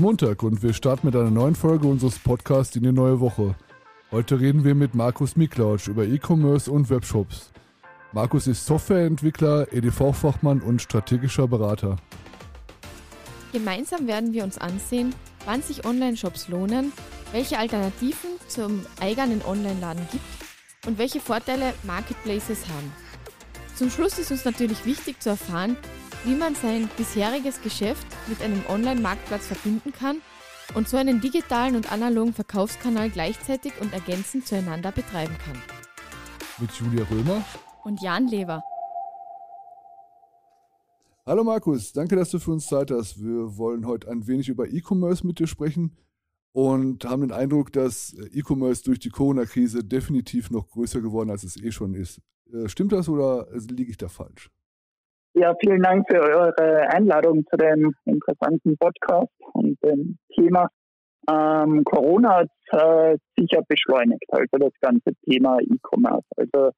Montag und wir starten mit einer neuen Folge unseres Podcasts in die neue Woche. Heute reden wir mit Markus Miklautsch über E-Commerce und Webshops. Markus ist Softwareentwickler, EDV-Fachmann und strategischer Berater. Gemeinsam werden wir uns ansehen, wann sich Online-Shops lohnen, welche Alternativen zum eigenen Online-Laden gibt und welche Vorteile Marketplaces haben. Zum Schluss ist uns natürlich wichtig zu erfahren, wie man sein bisheriges Geschäft mit einem Online-Marktplatz verbinden kann und so einen digitalen und analogen Verkaufskanal gleichzeitig und ergänzend zueinander betreiben kann. Mit Julia Römer und Jan Lever. Hallo Markus, danke, dass du für uns Zeit hast. Wir wollen heute ein wenig über E-Commerce mit dir sprechen und haben den Eindruck, dass E-Commerce durch die Corona-Krise definitiv noch größer geworden, als es eh schon ist. Äh, stimmt das oder liege ich da falsch? Ja, vielen Dank für eure Einladung zu dem interessanten Podcast und dem Thema. Ähm, Corona hat äh, sicher beschleunigt, also das ganze Thema E-Commerce. Also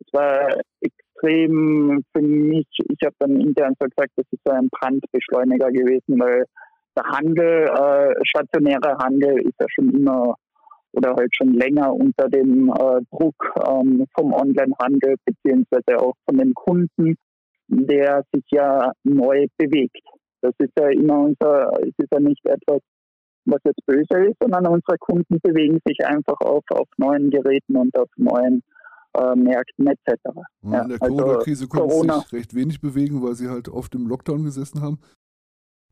es war extrem für mich, ich habe dann intern so gesagt, das ist so ein Brandbeschleuniger gewesen, weil der Handel, äh, stationärer Handel ist ja schon immer oder halt schon länger unter dem äh, Druck ähm, vom Onlinehandel beziehungsweise auch von den Kunden der sich ja neu bewegt. Das ist ja immer unser, es ist ja nicht etwas, was jetzt böse ist, sondern unsere Kunden bewegen sich einfach auf, auf neuen Geräten und auf neuen äh, Märkten etc. Ja, in der also Corona-Krise konnten Corona. sich recht wenig bewegen, weil sie halt oft im Lockdown gesessen haben.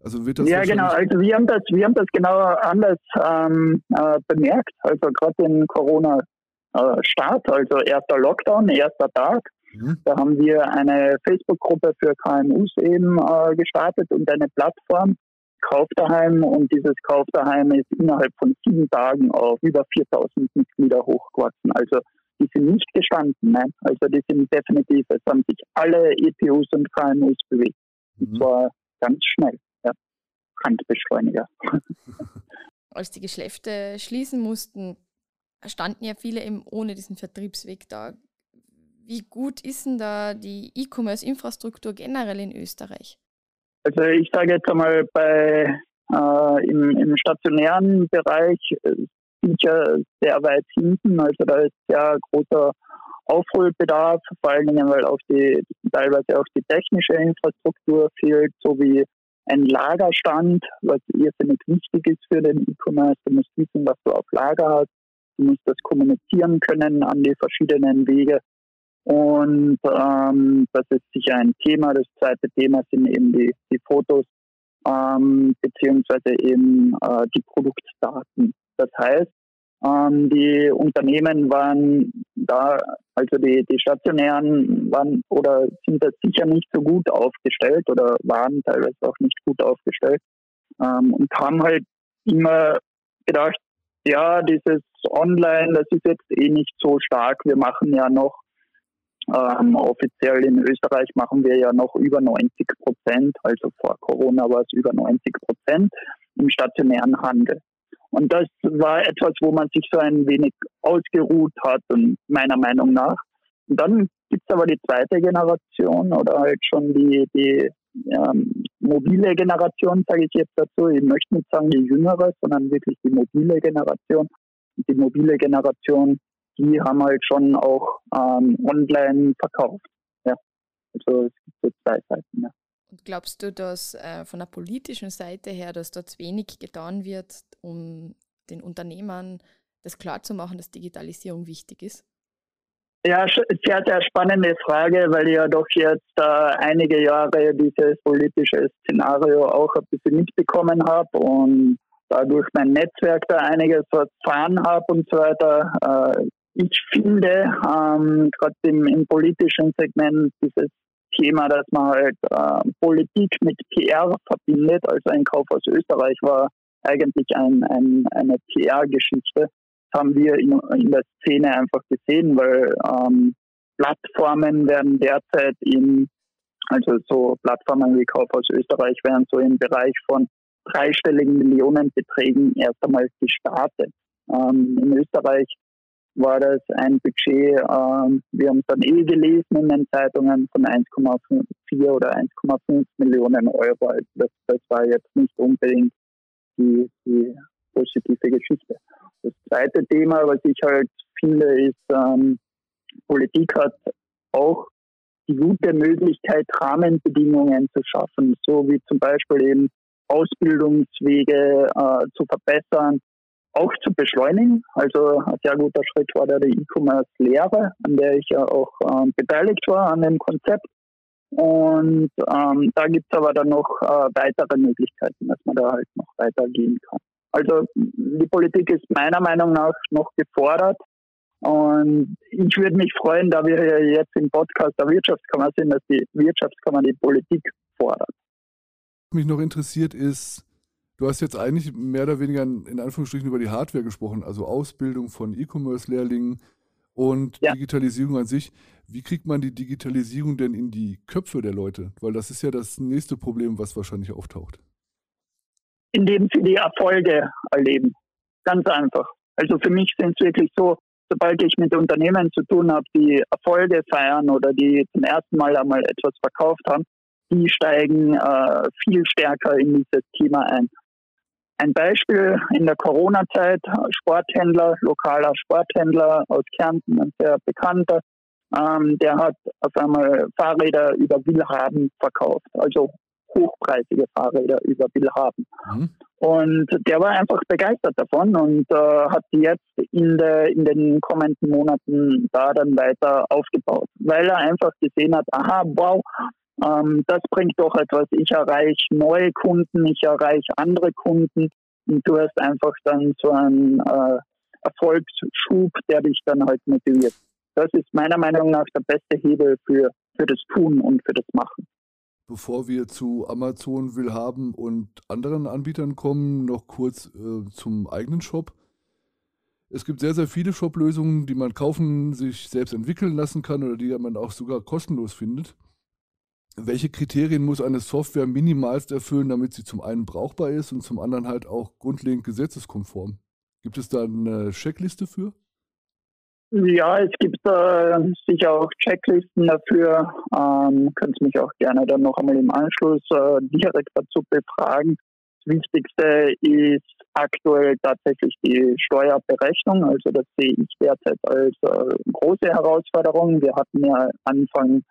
Also wird das ja, genau. Also wir haben das, wir haben das genau anders ähm, äh, bemerkt. Also gerade in Corona-Start, äh, also erster Lockdown, erster Tag, Mhm. Da haben wir eine Facebook-Gruppe für KMUs eben äh, gestartet und eine Plattform, Kauf daheim. Und dieses Kauf daheim ist innerhalb von sieben Tagen auf über 4000 Mitglieder hochgewachsen. Also die sind nicht gestanden, nein. Also die sind definitiv, es haben sich alle EPUs und KMUs bewegt. Mhm. Und zwar ganz schnell, ja. Handbeschleuniger. Als die Geschäfte schließen mussten, standen ja viele eben ohne diesen Vertriebsweg da. Wie gut ist denn da die E-Commerce-Infrastruktur generell in Österreich? Also ich sage jetzt einmal bei äh, im, im, stationären Bereich äh, sicher sehr weit hinten. Also da ist sehr großer Aufholbedarf, vor allen Dingen, weil auch die teilweise auch die technische Infrastruktur fehlt, sowie ein Lagerstand, was irrsinnig wichtig ist für den E-Commerce. Du musst wissen, was du auf Lager hast. Du musst das kommunizieren können an die verschiedenen Wege. Und ähm, das ist sicher ein Thema. Das zweite Thema sind eben die, die Fotos ähm, beziehungsweise eben äh, die Produktdaten. Das heißt, ähm, die Unternehmen waren da, also die, die stationären waren oder sind da sicher nicht so gut aufgestellt oder waren teilweise auch nicht gut aufgestellt ähm, und haben halt immer gedacht, ja, dieses Online, das ist jetzt eh nicht so stark. Wir machen ja noch ähm, offiziell in Österreich machen wir ja noch über 90 Prozent, also vor Corona war es über 90 Prozent im stationären Handel. Und das war etwas, wo man sich so ein wenig ausgeruht hat und meiner Meinung nach. Und dann gibt es aber die zweite Generation oder halt schon die, die ähm, mobile Generation, sage ich jetzt dazu. Ich möchte nicht sagen die jüngere, sondern wirklich die mobile Generation. Die mobile Generation die haben halt schon auch ähm, online verkauft. Ja. Also es gibt so zwei Seiten. Ja. Und glaubst du, dass äh, von der politischen Seite her, dass dort wenig getan wird, um den Unternehmern das klarzumachen, dass Digitalisierung wichtig ist? Ja, sehr, sehr spannende Frage, weil ich ja doch jetzt äh, einige Jahre dieses politische Szenario auch ein bisschen mitbekommen habe und dadurch mein Netzwerk da einiges erfahren habe und so weiter. Äh, ich finde, ähm, gerade im, im, politischen Segment, dieses Thema, dass man halt äh, Politik mit PR verbindet, also ein Kauf aus Österreich war eigentlich ein, ein, eine PR-Geschichte. Haben wir in, in, der Szene einfach gesehen, weil ähm, Plattformen werden derzeit in, also so Plattformen wie Kauf aus Österreich werden so im Bereich von dreistelligen Millionenbeträgen erst einmal gestartet. Ähm, in Österreich war das ein Budget, ähm, wir haben es dann eh gelesen in den Zeitungen, von 1,4 oder 1,5 Millionen Euro. Also das, das war jetzt nicht unbedingt die, die positive Geschichte. Das zweite Thema, was ich halt finde, ist, ähm, Politik hat auch die gute Möglichkeit, Rahmenbedingungen zu schaffen, so wie zum Beispiel eben Ausbildungswege äh, zu verbessern, auch zu beschleunigen. Also ein sehr guter Schritt war da die E-Commerce-Lehre, an der ich ja auch äh, beteiligt war an dem Konzept. Und ähm, da gibt es aber dann noch äh, weitere Möglichkeiten, dass man da halt noch weitergehen kann. Also die Politik ist meiner Meinung nach noch gefordert. Und ich würde mich freuen, da wir ja jetzt im Podcast der Wirtschaftskammer sind, dass die Wirtschaftskammer die Politik fordert. Was mich noch interessiert ist, du hast jetzt eigentlich mehr oder weniger in Anführungsstrichen über die Hardware gesprochen, also Ausbildung von E-Commerce-Lehrlingen und ja. Digitalisierung an sich. Wie kriegt man die Digitalisierung denn in die Köpfe der Leute? Weil das ist ja das nächste Problem, was wahrscheinlich auftaucht. Indem sie die Erfolge erleben. Ganz einfach. Also für mich sind es wirklich so, sobald ich mit Unternehmen zu tun habe, die Erfolge feiern oder die zum ersten Mal einmal etwas verkauft haben, die steigen äh, viel stärker in dieses Thema ein. Ein Beispiel in der Corona-Zeit, Sporthändler, lokaler Sporthändler aus Kärnten, ein sehr bekannter, ähm, der hat auf einmal Fahrräder über Willhaben verkauft, also hochpreisige Fahrräder über Willhaben. Mhm. Und der war einfach begeistert davon und äh, hat die jetzt in, der, in den kommenden Monaten da dann weiter aufgebaut, weil er einfach gesehen hat, aha, wow, ähm, das bringt doch etwas. Ich erreiche neue Kunden, ich erreiche andere Kunden und du hast einfach dann so einen äh, Erfolgsschub, der dich dann halt motiviert. Das ist meiner Meinung nach der beste Hebel für, für das Tun und für das Machen. Bevor wir zu Amazon, Willhaben und anderen Anbietern kommen, noch kurz äh, zum eigenen Shop. Es gibt sehr, sehr viele Shop-Lösungen, die man kaufen, sich selbst entwickeln lassen kann oder die man auch sogar kostenlos findet. Welche Kriterien muss eine Software minimalst erfüllen, damit sie zum einen brauchbar ist und zum anderen halt auch grundlegend gesetzeskonform? Gibt es da eine Checkliste für? Ja, es gibt äh, sicher auch Checklisten dafür. Ähm, könnt mich auch gerne dann noch einmal im Anschluss äh, direkt dazu befragen. Das Wichtigste ist aktuell tatsächlich die Steuerberechnung. Also das sehe ich derzeit als äh, große Herausforderung. Wir hatten ja Anfang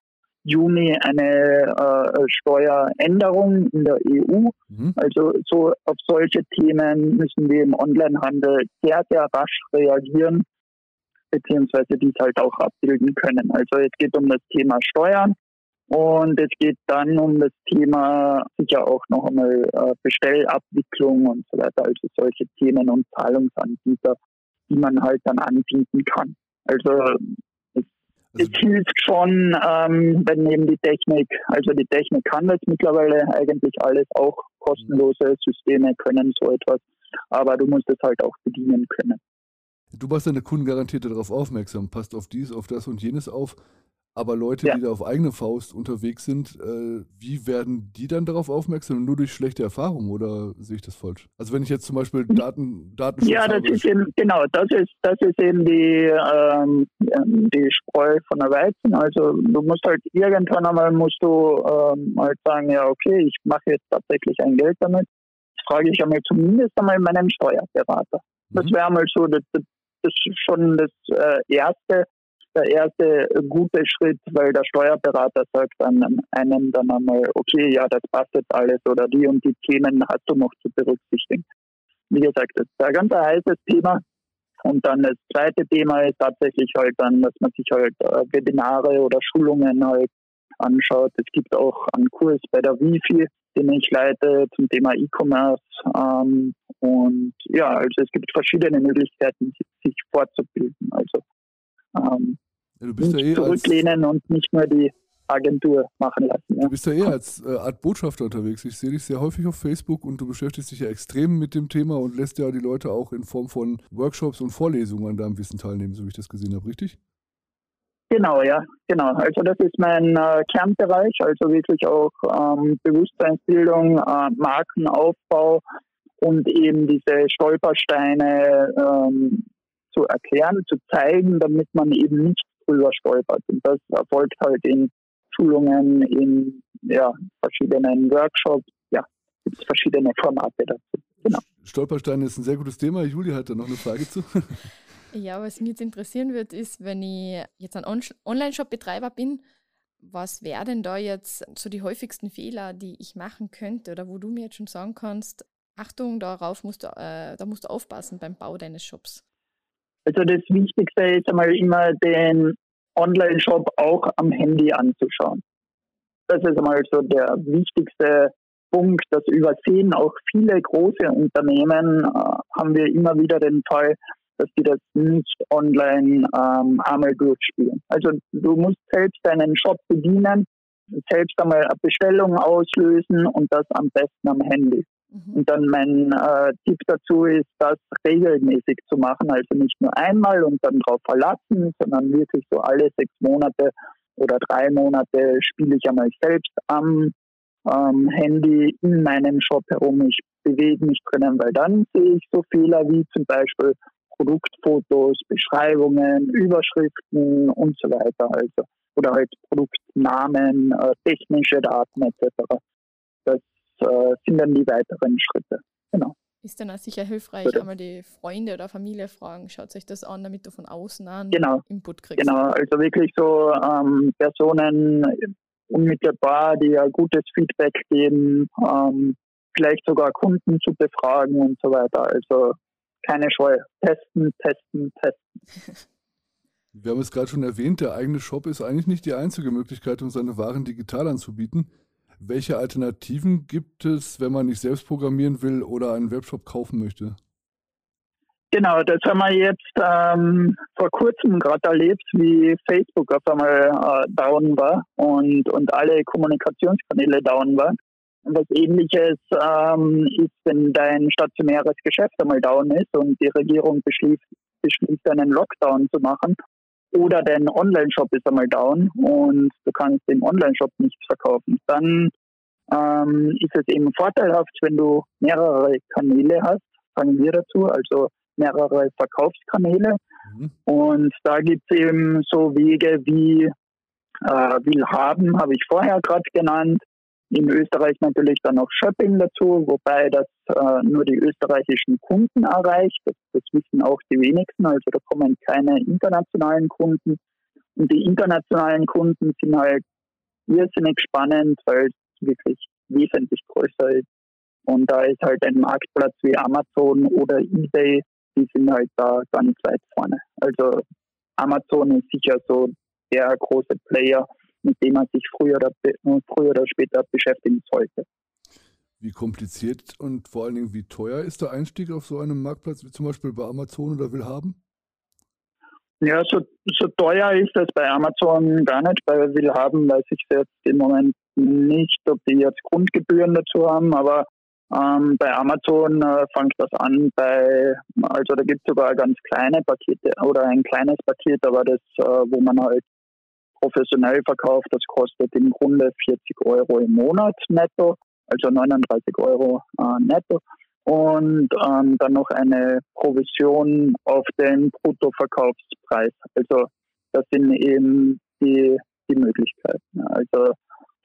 Juni eine äh, Steueränderung in der EU. Mhm. Also so auf solche Themen müssen wir im Onlinehandel sehr, sehr rasch reagieren beziehungsweise dies halt auch abbilden können. Also es geht um das Thema Steuern und es geht dann um das Thema sicher auch noch einmal äh, Bestellabwicklung und so weiter, also solche Themen und Zahlungsanbieter, die man halt dann anbieten kann. Also es, hilft schon, ähm, wenn eben die Technik, also die Technik kann das mittlerweile eigentlich alles, auch kostenlose Systeme können so etwas, aber du musst es halt auch bedienen können. Du machst deine Kunden garantiert darauf aufmerksam, passt auf dies, auf das und jenes auf. Aber Leute, ja. die da auf eigene Faust unterwegs sind, äh, wie werden die dann darauf aufmerksam? Nur durch schlechte Erfahrungen oder sehe ich das falsch? Also wenn ich jetzt zum Beispiel Daten, Daten Ja, das ist eben, genau, das ist, das ist eben die, ähm, die Spreu von der Weizen. Also du musst halt irgendwann einmal musst du ähm, halt sagen, ja okay, ich mache jetzt tatsächlich ein Geld damit. Das frage ich einmal zumindest einmal meinen Steuerberater. Das mhm. wäre einmal so das, das ist schon das äh, erste, der erste gute Schritt, weil der Steuerberater sagt dann einem dann einmal, okay, ja, das passt jetzt alles oder die und die Themen hast du noch zu berücksichtigen. Wie gesagt, das ist ein ganz heißes Thema. Und dann das zweite Thema ist tatsächlich halt dann, dass man sich halt äh, Webinare oder Schulungen halt anschaut. Es gibt auch einen Kurs bei der Wifi, den ich leite zum Thema E-Commerce. Ähm, und ja, also es gibt verschiedene Möglichkeiten, sich fortzubilden. Also ähm, ja, du bist nicht ja eh zurücklehnen und nicht nur die Agentur machen lassen. Ja. Du bist ja eher als äh, Art Botschafter unterwegs. Ich sehe dich sehr häufig auf Facebook und du beschäftigst dich ja extrem mit dem Thema und lässt ja die Leute auch in Form von Workshops und Vorlesungen an deinem Wissen teilnehmen, so wie ich das gesehen habe, richtig? Genau, ja, genau. Also das ist mein äh, Kernbereich, also wirklich auch ähm, Bewusstseinsbildung, äh, Markenaufbau und eben diese Stolpersteine ähm, zu erklären, zu zeigen, damit man eben nicht drüber stolpert. Und das erfolgt halt in Schulungen, in ja, verschiedenen Workshops, ja, gibt es verschiedene Formate dazu. Genau. Stolpersteine ist ein sehr gutes Thema. Julia hat da noch eine Frage zu. Ja, was mich jetzt interessieren wird, ist, wenn ich jetzt ein Online-Shop-Betreiber bin, was wären denn da jetzt so die häufigsten Fehler, die ich machen könnte oder wo du mir jetzt schon sagen kannst, Achtung, darauf musst du, äh, da musst du aufpassen beim Bau deines Shops? Also das Wichtigste ist einmal immer den Online-Shop auch am Handy anzuschauen. Das ist einmal so der wichtigste Punkt. Das übersehen auch viele große Unternehmen, äh, haben wir immer wieder den Fall, dass die das nicht online ähm, einmal durchspielen. Also du musst selbst deinen Shop bedienen, selbst einmal eine Bestellung auslösen und das am besten am Handy. Mhm. Und dann mein äh, Tipp dazu ist, das regelmäßig zu machen, also nicht nur einmal und dann drauf verlassen, sondern wirklich so alle sechs Monate oder drei Monate spiele ich einmal selbst am ähm, Handy in meinem Shop herum. Ich bewege mich drinnen, weil dann sehe ich so Fehler wie zum Beispiel Produktfotos, Beschreibungen, Überschriften und so weiter. Also oder halt Produktnamen, äh, technische Daten etc. Das äh, sind dann die weiteren Schritte. Genau. Ist dann auch sicher hilfreich, Bitte. einmal die Freunde oder Familie fragen, schaut sich das an, damit du von außen an genau. Input kriegst. Genau, also wirklich so ähm, Personen unmittelbar, die ja gutes Feedback geben, ähm, vielleicht sogar Kunden zu befragen und so weiter. Also keine Scheu. Testen, testen, testen. Wir haben es gerade schon erwähnt, der eigene Shop ist eigentlich nicht die einzige Möglichkeit, um seine Waren digital anzubieten. Welche Alternativen gibt es, wenn man nicht selbst programmieren will oder einen Webshop kaufen möchte? Genau, das haben wir jetzt ähm, vor kurzem gerade erlebt, wie Facebook auf einmal äh, down war und, und alle Kommunikationskanäle down waren. Und was ähnliches ähm, ist, wenn dein stationäres Geschäft einmal down ist und die Regierung beschließt, beschließt einen Lockdown zu machen oder dein Online-Shop ist einmal down und du kannst den Online-Shop nicht verkaufen. Dann ähm, ist es eben vorteilhaft, wenn du mehrere Kanäle hast, sagen wir dazu, also mehrere Verkaufskanäle. Mhm. Und da gibt es eben so Wege wie äh, Willhaben, habe ich vorher gerade genannt. In Österreich natürlich dann noch Shopping dazu, wobei das äh, nur die österreichischen Kunden erreicht. Das, das, wissen auch die wenigsten. Also da kommen keine internationalen Kunden. Und die internationalen Kunden sind halt irrsinnig spannend, weil es wirklich wesentlich größer ist. Und da ist halt ein Marktplatz wie Amazon oder eBay, die sind halt da ganz weit vorne. Also Amazon ist sicher so der große Player, mit dem man sich früher oder, früher oder später beschäftigen sollte. Wie kompliziert und vor allen Dingen wie teuer ist der Einstieg auf so einem Marktplatz wie zum Beispiel bei Amazon oder Willhaben? Ja, so, so teuer ist das bei Amazon gar nicht. Bei Willhaben weiß ich jetzt im Moment nicht, ob die jetzt Grundgebühren dazu haben, aber ähm, bei Amazon äh, fängt das an bei, also da gibt es sogar ganz kleine Pakete oder ein kleines Paket, aber das, äh, wo man halt professionell verkauft, das kostet im Grunde 40 Euro im Monat netto, also 39 Euro äh, netto. Und ähm, dann noch eine Provision auf den Bruttoverkaufspreis. Also das sind eben die, die Möglichkeiten. Also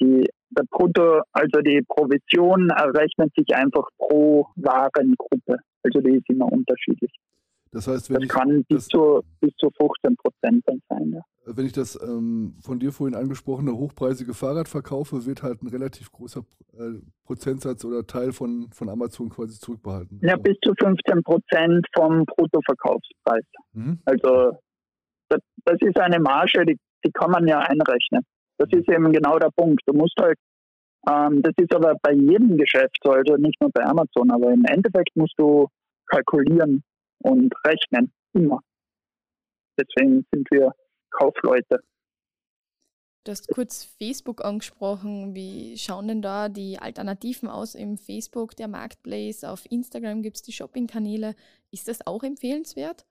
die, der Brutto, also die Provision errechnet sich einfach pro Warengruppe. Also die ist immer unterschiedlich. Das heißt, wenn das ich kann bis, das, zu, bis zu 15 Prozent dann sein. Ja. Wenn ich das ähm, von dir vorhin angesprochene hochpreisige Fahrrad verkaufe, wird halt ein relativ großer äh, Prozentsatz oder Teil von, von Amazon quasi zurückbehalten. Ja, bis zu 15 Prozent vom Bruttoverkaufspreis. Mhm. Also das, das, ist eine Marge, die, die kann man ja einrechnen. Das mhm. ist eben genau der Punkt. Du musst halt, ähm, das ist aber bei jedem Geschäft so, also nicht nur bei Amazon, aber im Endeffekt musst du kalkulieren, und rechnen. Immer. Deswegen sind wir Kaufleute. Du hast kurz Facebook angesprochen. Wie schauen denn da die Alternativen aus im Facebook, der Marketplace? Auf Instagram gibt es die Shopping-Kanäle. Ist das auch empfehlenswert?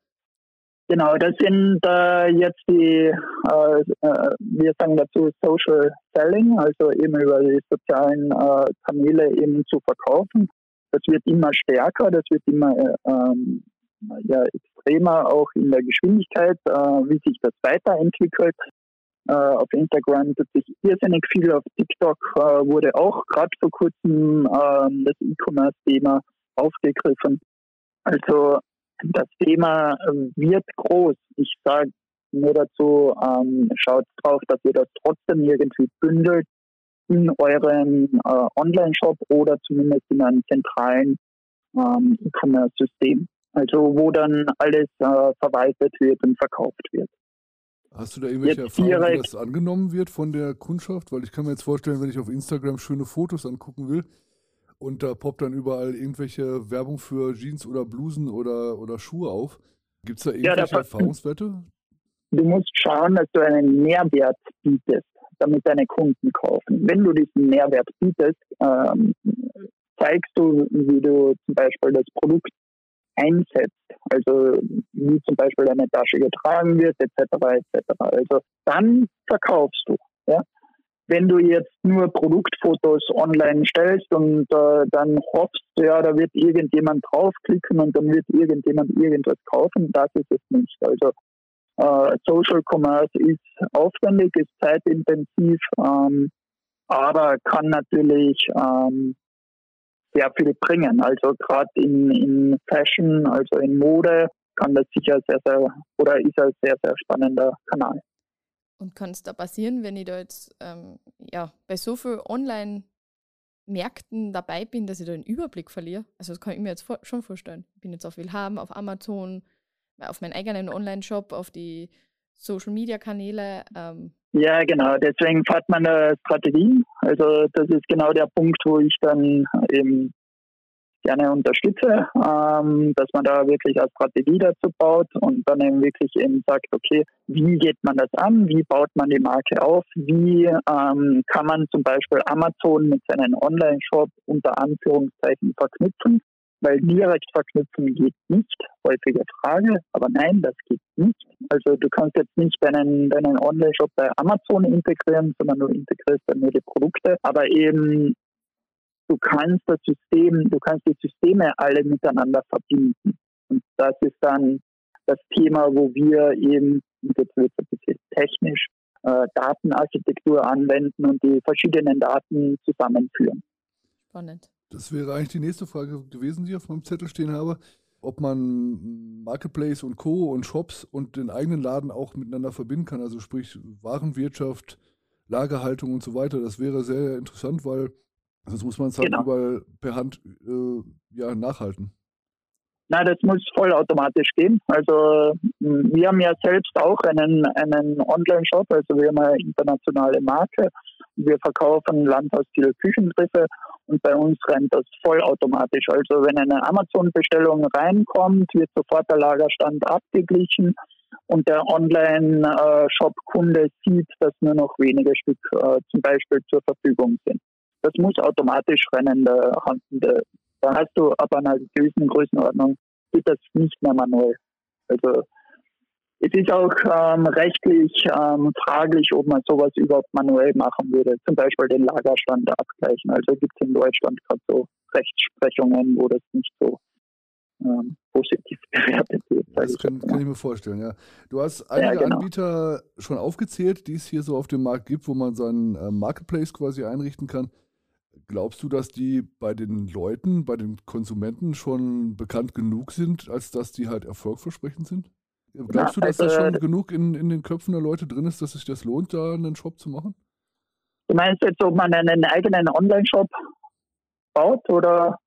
Genau, das sind äh, jetzt die, äh, äh, wir sagen dazu Social Selling, also eben über die sozialen äh, Kanäle eben zu verkaufen. Das wird immer stärker, das wird immer äh, ähm, ja extremer auch in der Geschwindigkeit, äh, wie sich das weiterentwickelt. Äh, auf Instagram tut sich irrsinnig viel, auf TikTok äh, wurde auch gerade vor kurzem ähm, das E-Commerce-Thema aufgegriffen. Also das Thema wird groß. Ich sage nur dazu, ähm, schaut drauf, dass ihr das trotzdem irgendwie bündelt in eurem äh, Online-Shop oder zumindest in einem zentralen ähm, E-Commerce-System. Also wo dann alles äh, verwaltet wird und verkauft wird. Hast du da irgendwelche jetzt Erfahrungen, wie das angenommen wird von der Kundschaft? Weil ich kann mir jetzt vorstellen, wenn ich auf Instagram schöne Fotos angucken will und da poppt dann überall irgendwelche Werbung für Jeans oder Blusen oder, oder Schuhe auf. Gibt es da irgendwelche ja, Erfahrungswerte? Du musst schauen, dass du einen Mehrwert bietest, damit deine Kunden kaufen. Wenn du diesen Mehrwert bietest, ähm, zeigst du, wie du zum Beispiel das Produkt einsetzt, also wie zum Beispiel eine Tasche getragen wird, etc. etc. Also dann verkaufst du. Ja? Wenn du jetzt nur Produktfotos online stellst und äh, dann hoffst, ja, da wird irgendjemand draufklicken und dann wird irgendjemand irgendwas kaufen, das ist es nicht. Also äh, Social Commerce ist aufwendig, ist zeitintensiv, ähm, aber kann natürlich ähm, sehr viel bringen. Also gerade in, in Fashion, also in Mode, kann das sicher sehr, sehr oder ist ein sehr, sehr spannender Kanal. Und kann es da passieren, wenn ich da jetzt ähm, ja, bei so vielen Online-Märkten dabei bin, dass ich da den Überblick verliere? Also das kann ich mir jetzt schon vorstellen. Ich bin jetzt auf Willhaben, auf Amazon, auf meinen eigenen Online-Shop, auf die Social-Media-Kanäle. Ähm. Ja, genau. Deswegen fährt man eine Strategie. Also das ist genau der Punkt, wo ich dann eben gerne unterstütze, ähm, dass man da wirklich eine Strategie dazu baut und dann eben wirklich eben sagt, okay, wie geht man das an, wie baut man die Marke auf, wie ähm, kann man zum Beispiel Amazon mit seinem Online-Shop unter Anführungszeichen verknüpfen weil direkt verknüpfen geht nicht. Häufige Frage, aber nein, das geht nicht. Also du kannst jetzt nicht deinen, deinen Online-Shop bei Amazon integrieren, sondern du integrierst dann nur die Produkte. Aber eben du kannst das System, du kannst die Systeme alle miteinander verbinden. Und das ist dann das Thema, wo wir eben, jetzt wird es ein bisschen technisch, äh, Datenarchitektur anwenden und die verschiedenen Daten zusammenführen. Spannend. Das wäre eigentlich die nächste Frage gewesen, die ich auf meinem Zettel stehen habe. Ob man Marketplace und Co. und Shops und den eigenen Laden auch miteinander verbinden kann, also sprich Warenwirtschaft, Lagerhaltung und so weiter. Das wäre sehr interessant, weil sonst muss man es halt genau. überall per Hand äh, ja, nachhalten. Na, das muss vollautomatisch gehen. Also wir haben ja selbst auch einen, einen Online-Shop, also wir haben eine internationale Marke. Wir verkaufen Landhausstil Küchengriffe und bei uns rennt das vollautomatisch. Also wenn eine Amazon-Bestellung reinkommt, wird sofort der Lagerstand abgeglichen und der Online-Shop-Kunde sieht, dass nur noch wenige Stück äh, zum Beispiel zur Verfügung sind. Das muss automatisch rennen. Da hast du ab einer gewissen Größenordnung, geht das nicht mehr manuell. Also es ist auch ähm, rechtlich ähm, fraglich, ob man sowas überhaupt manuell machen würde. Zum Beispiel den Lagerstand abgleichen. Also gibt es in Deutschland gerade so Rechtsprechungen, wo das nicht so ähm, positiv bewertet wird. Das kann, kann, ich mir vorstellen, ja. Du hast einige ja, genau. Anbieter schon aufgezählt, die es hier so auf dem Markt gibt, wo man seinen äh, Marketplace quasi einrichten kann. Glaubst du, dass die bei den Leuten, bei den Konsumenten schon bekannt genug sind, als dass die halt erfolgversprechend sind? Glaubst du, dass also, da schon genug in, in den Köpfen der Leute drin ist, dass sich das lohnt, da einen Shop zu machen? Du meinst jetzt, ob man einen eigenen Online-Shop baut oder,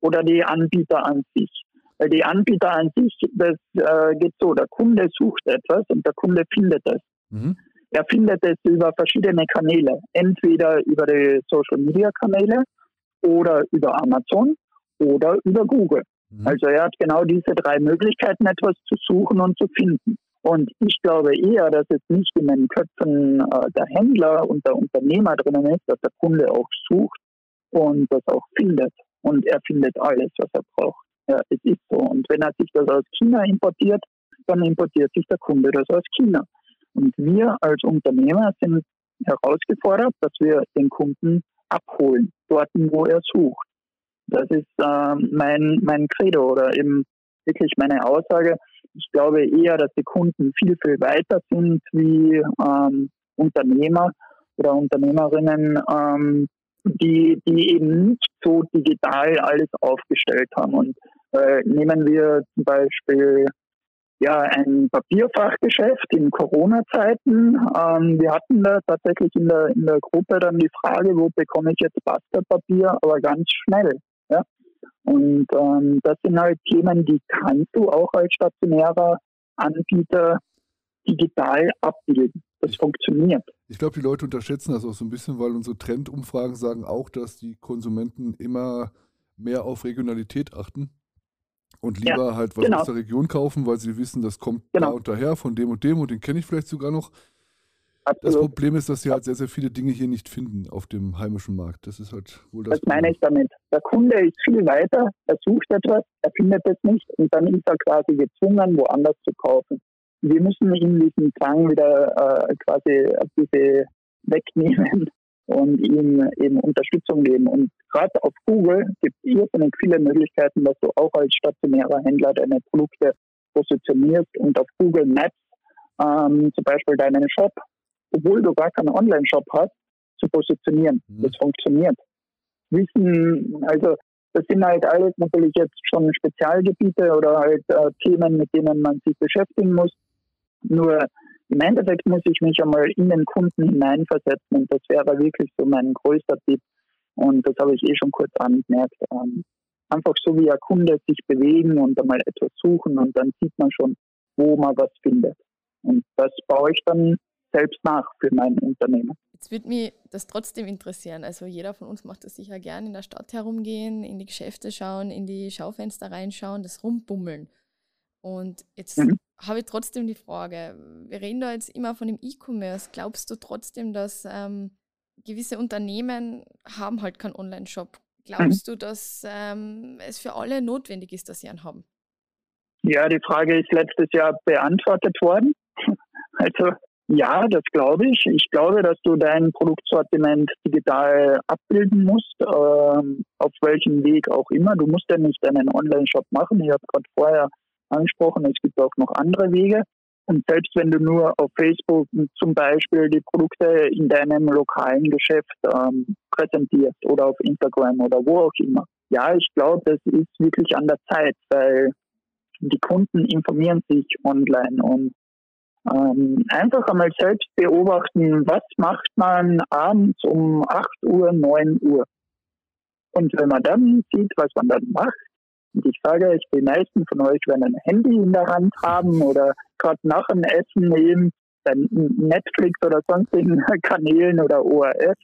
oder die Anbieter an sich? Weil die Anbieter an sich, das äh, geht so, der Kunde sucht etwas und der Kunde findet es. Mhm. Er findet es über verschiedene Kanäle, entweder über die Social-Media-Kanäle oder über Amazon oder über Google. Mhm. Also er hat genau diese drei Möglichkeiten, etwas zu suchen und zu finden. Und ich glaube eher, dass es nicht in den Köpfen äh, der Händler und der Unternehmer drinnen ist, dass der Kunde auch sucht und das auch findet. Und er findet alles, was er braucht. Ja, es ist so. Und wenn er sich das aus China importiert, dann importiert sich der Kunde das aus China. Und wir als Unternehmer sind herausgefordert, dass wir den Kunden abholen, dort, wo er sucht. Das ist äh, mein, mein Credo oder eben wirklich meine Aussage. Ich glaube eher, dass die Kunden viel, viel weiter sind wie ähm, Unternehmer oder Unternehmerinnen, ähm, die, die eben nicht so digital alles aufgestellt haben. Und äh, nehmen wir zum Beispiel ja, ein Papierfachgeschäft in Corona-Zeiten. Ähm, wir hatten da tatsächlich in der, in der Gruppe dann die Frage, wo bekomme ich jetzt Basterpapier, aber ganz schnell. Ja? Und ähm, das sind halt Themen, die kannst du auch als stationärer Anbieter digital abbilden. Das funktioniert. Ich glaube, die Leute unterschätzen das auch so ein bisschen, weil unsere Trendumfragen sagen auch, dass die Konsumenten immer mehr auf Regionalität achten und lieber ja, halt was genau. aus der Region kaufen, weil sie wissen, das kommt genau. da und daher von dem und dem und den kenne ich vielleicht sogar noch. Absolut. Das Problem ist, dass sie halt sehr, sehr viele Dinge hier nicht finden auf dem heimischen Markt. Das ist halt wohl das. Das meine ich damit. Der Kunde ist viel weiter, er sucht etwas, er findet es nicht und dann ist er quasi gezwungen, woanders zu kaufen. Wir müssen ihm diesen Zwang wieder äh, quasi ein bisschen wegnehmen und ihm eben Unterstützung geben. Und gerade auf Google gibt es irrsinnig viele Möglichkeiten, dass du auch als stationärer Händler deine Produkte positionierst und auf Google Maps ähm, zum Beispiel deinen Shop, obwohl du gar keinen Online-Shop hast, zu positionieren. Mhm. Das funktioniert. Wissen, also das sind halt alles natürlich jetzt schon Spezialgebiete oder halt äh, Themen, mit denen man sich beschäftigen muss. Nur im Endeffekt muss ich mich einmal in den Kunden hineinversetzen und das wäre wirklich so mein größter Tipp. Und das habe ich eh schon kurz angemerkt. Ähm, einfach so wie ein Kunde sich bewegen und einmal etwas suchen und dann sieht man schon, wo man was findet. Und das baue ich dann selbst nach für mein Unternehmen. Jetzt würde mich das trotzdem interessieren. Also jeder von uns macht das sicher gern, in der Stadt herumgehen, in die Geschäfte schauen, in die Schaufenster reinschauen, das Rumbummeln. Und jetzt mhm. habe ich trotzdem die Frage, wir reden da jetzt immer von dem E-Commerce. Glaubst du trotzdem, dass ähm, gewisse Unternehmen haben halt keinen Online-Shop? Glaubst mhm. du, dass ähm, es für alle notwendig ist, dass sie einen haben? Ja, die Frage ist letztes Jahr beantwortet worden. Also ja, das glaube ich. Ich glaube, dass du dein Produktsortiment digital abbilden musst, ähm, auf welchem Weg auch immer. Du musst ja nicht einen Online-Shop machen. Ich habe gerade vorher angesprochen. Es gibt auch noch andere Wege. Und selbst wenn du nur auf Facebook zum Beispiel die Produkte in deinem lokalen Geschäft ähm, präsentierst oder auf Instagram oder wo auch immer. Ja, ich glaube, das ist wirklich an der Zeit, weil die Kunden informieren sich online und ähm, einfach einmal selbst beobachten, was macht man abends um 8 Uhr, 9 Uhr. Und wenn man dann sieht, was man dann macht, und ich sage euch, die meisten von euch werden ein Handy in der Hand haben oder gerade nach dem Essen eben Netflix oder sonstigen Kanälen oder ORF.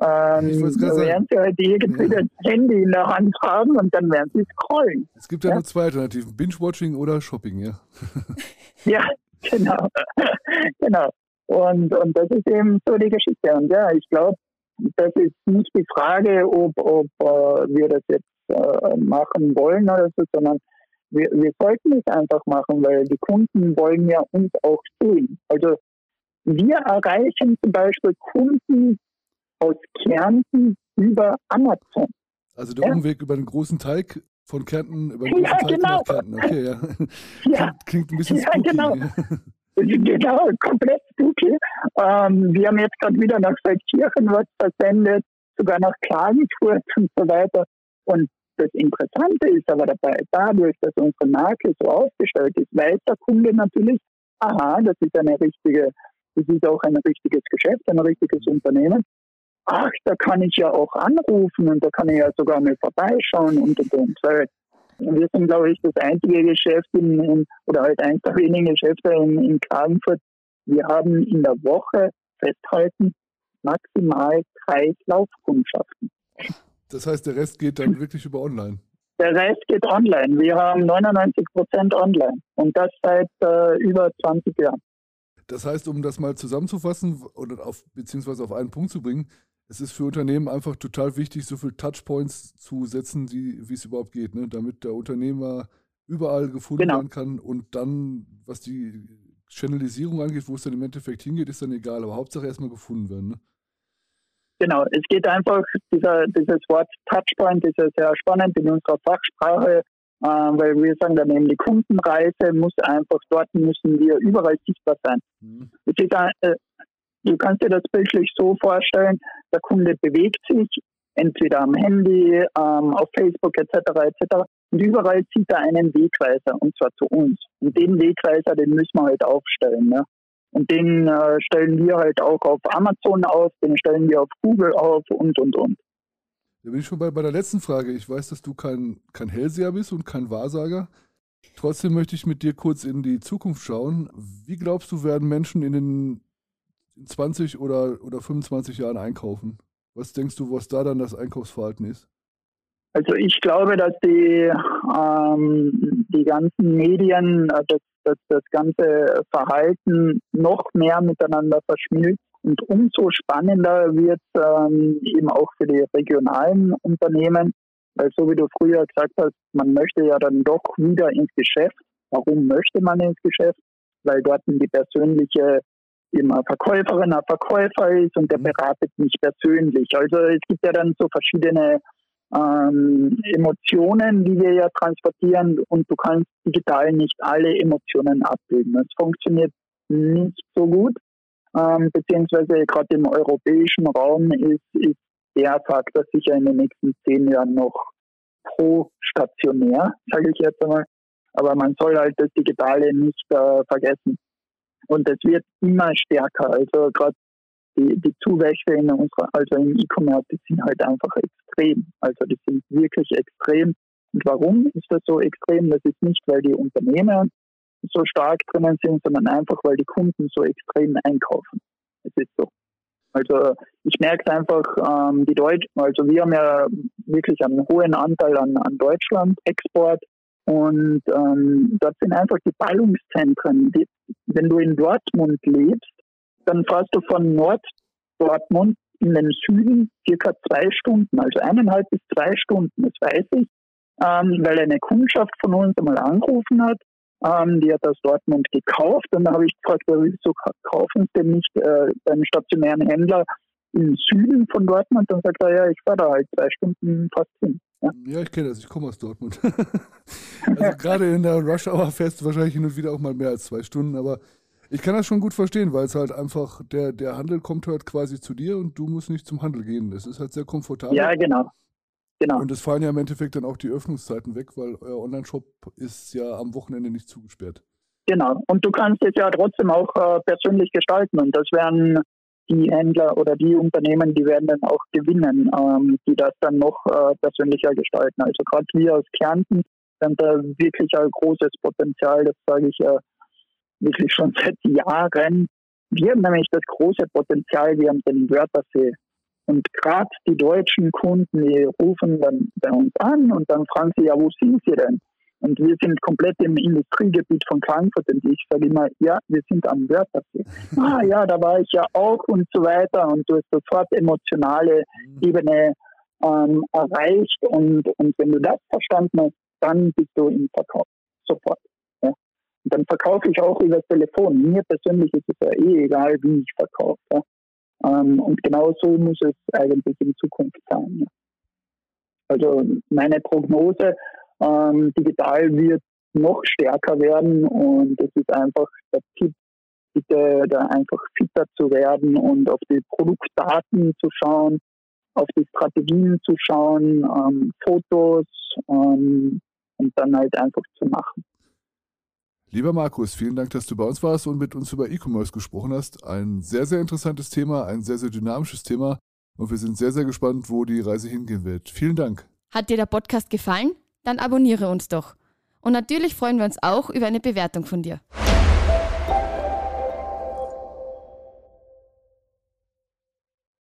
Ähm, werden sie halt irgendwie ja. das Handy in der Hand haben und dann werden sie scrollen. Es gibt ja, ja? nur zwei Alternativen, Binge-Watching oder Shopping, ja. ja, genau. genau. Und, und das ist eben so die Geschichte. Und ja, ich glaube, das ist nicht die Frage, ob, ob uh, wir das jetzt uh, machen wollen oder so, sondern wir, wir sollten es einfach machen, weil die Kunden wollen ja uns auch sehen. Also wir erreichen zum Beispiel Kunden aus Kärnten über Amazon. Also der ja? Umweg über den großen Teig von Kärnten über den großen ja, genau. Kärnten. Okay, ja. ja. Klingt, klingt, ein bisschen ja, spooky. Genau. genau, komplett spooky. Ähm, wir haben jetzt gerade wieder nach Feldkirchen was versendet, sogar nach Klagenfurt und so weiter. Und das Interessante ist aber dabei, dadurch, dass unsere Marke so aufgestellt ist, weiß der Kunde natürlich, aha, das ist eine richtige, das ist auch ein richtiges Geschäft, ein richtiges Unternehmen. Ach, da kann ich ja auch anrufen und da kann ich ja sogar mal vorbeischauen und und und. Weil wir sind, glaube ich, das einzige Geschäft in, in, oder halt eins der wenigen Geschäfte in, in Klagenfurt. Wir haben in der Woche festhalten maximal drei Laufkundschaften. Das heißt, der Rest geht dann wirklich über online? Der Rest geht online. Wir haben 99 Prozent online und das seit äh, über 20 Jahren. Das heißt, um das mal zusammenzufassen oder auf, beziehungsweise auf einen Punkt zu bringen, es ist für Unternehmen einfach total wichtig, so viele Touchpoints zu setzen, wie es überhaupt geht, ne? damit der Unternehmer überall gefunden genau. werden kann und dann, was die Channelisierung angeht, wo es dann im Endeffekt hingeht, ist dann egal, aber Hauptsache erstmal gefunden werden. Ne? Genau, es geht einfach, dieser, dieses Wort Touchpoint ist ja sehr spannend in unserer Fachsprache, äh, weil wir sagen dann eben, die Kundenreise muss einfach, dort müssen wir überall sichtbar sein. Mhm. Es ist äh, du kannst dir das bildlich so vorstellen, der Kunde bewegt sich entweder am Handy, ähm, auf Facebook etc. etc. Und überall zieht er einen Wegweiser, und zwar zu uns. Und den Wegweiser, den müssen wir halt aufstellen. Ne? Und den äh, stellen wir halt auch auf Amazon auf, den stellen wir auf Google auf und, und, und. Da bin ich schon bei, bei der letzten Frage. Ich weiß, dass du kein, kein Hellseher bist und kein Wahrsager. Trotzdem möchte ich mit dir kurz in die Zukunft schauen. Wie glaubst du, werden Menschen in den 20 oder, oder 25 Jahren einkaufen? Was denkst du, was da dann das Einkaufsverhalten ist? Also ich glaube, dass die, ähm, die ganzen Medien, äh, das, das, das ganze Verhalten noch mehr miteinander verschmilzt. Und umso spannender wird ähm, eben auch für die regionalen Unternehmen, weil so wie du früher gesagt hast, man möchte ja dann doch wieder ins Geschäft. Warum möchte man ins Geschäft? Weil dort die persönliche immer Verkäuferin, ein Verkäufer ist und der mhm. beratet mich persönlich. Also es gibt ja dann so verschiedene ähm, Emotionen, die wir ja transportieren und du kannst digital nicht alle Emotionen abbilden. Das funktioniert nicht so gut, ähm, beziehungsweise gerade im europäischen Raum ist, ist der Faktor sicher in den nächsten zehn Jahren noch pro stationär, sage ich jetzt einmal. Aber man soll halt das Digitale nicht äh, vergessen. Und es wird immer stärker. Also gerade die, die Zuwächse in unserer, also im E-Commerce, die sind halt einfach extrem. Also die sind wirklich extrem. Und warum ist das so extrem? Das ist nicht, weil die Unternehmen so stark drinnen sind, sondern einfach, weil die Kunden so extrem einkaufen. Es ist so. Also ich merke es einfach, ähm, die Deutschen, also wir haben ja wirklich einen hohen Anteil an, an Deutschland-Export und ähm, dort sind einfach die Ballungszentren. Die, wenn du in Dortmund lebst, dann fährst du von Nord-Dortmund in den Süden circa zwei Stunden, also eineinhalb bis zwei Stunden, das weiß ich, ähm, weil eine Kundschaft von uns einmal angerufen hat ähm, die hat aus Dortmund gekauft und da habe ich gefragt, wieso kaufen sie denn nicht äh, beim stationären Händler im Süden von Dortmund? Dann sagt er, ja, ich fahre da halt zwei Stunden fast hin. Ja, ja ich kenne das, ich komme aus Dortmund. also gerade in der Rush Hour fährst du wahrscheinlich hin und wieder auch mal mehr als zwei Stunden, aber ich kann das schon gut verstehen, weil es halt einfach, der, der Handel kommt halt quasi zu dir und du musst nicht zum Handel gehen. Das ist halt sehr komfortabel. Ja, genau. Genau. Und es fallen ja im Endeffekt dann auch die Öffnungszeiten weg, weil euer Online-Shop ist ja am Wochenende nicht zugesperrt. Genau. Und du kannst es ja trotzdem auch äh, persönlich gestalten. Und das werden die Händler oder die Unternehmen, die werden dann auch gewinnen, ähm, die das dann noch äh, persönlicher gestalten. Also gerade wir aus Kärnten haben da wirklich ein großes Potenzial, das sage ich äh, wirklich schon seit Jahren. Wir haben nämlich das große Potenzial, wir haben den Wörthersee und gerade die deutschen Kunden, die rufen dann bei uns an und dann fragen sie, ja, wo sind sie denn? Und wir sind komplett im Industriegebiet von Frankfurt und ich sage immer, ja, wir sind am Wörthersee. ah ja, da war ich ja auch und so weiter und du hast sofort emotionale Ebene ähm, erreicht und, und wenn du das verstanden hast, dann bist du im Verkauf. Sofort. Ja. Und dann verkaufe ich auch über das Telefon. Mir persönlich ist es ja eh egal, wie ich verkaufe. Ja. Ähm, und genau so muss es eigentlich in Zukunft sein. Also meine Prognose, ähm, digital wird noch stärker werden und es ist einfach der Tipp, bitte da einfach fitter zu werden und auf die Produktdaten zu schauen, auf die Strategien zu schauen, ähm, Fotos ähm, und dann halt einfach zu machen. Lieber Markus, vielen Dank, dass du bei uns warst und mit uns über E-Commerce gesprochen hast. Ein sehr, sehr interessantes Thema, ein sehr, sehr dynamisches Thema. Und wir sind sehr, sehr gespannt, wo die Reise hingehen wird. Vielen Dank. Hat dir der Podcast gefallen? Dann abonniere uns doch. Und natürlich freuen wir uns auch über eine Bewertung von dir.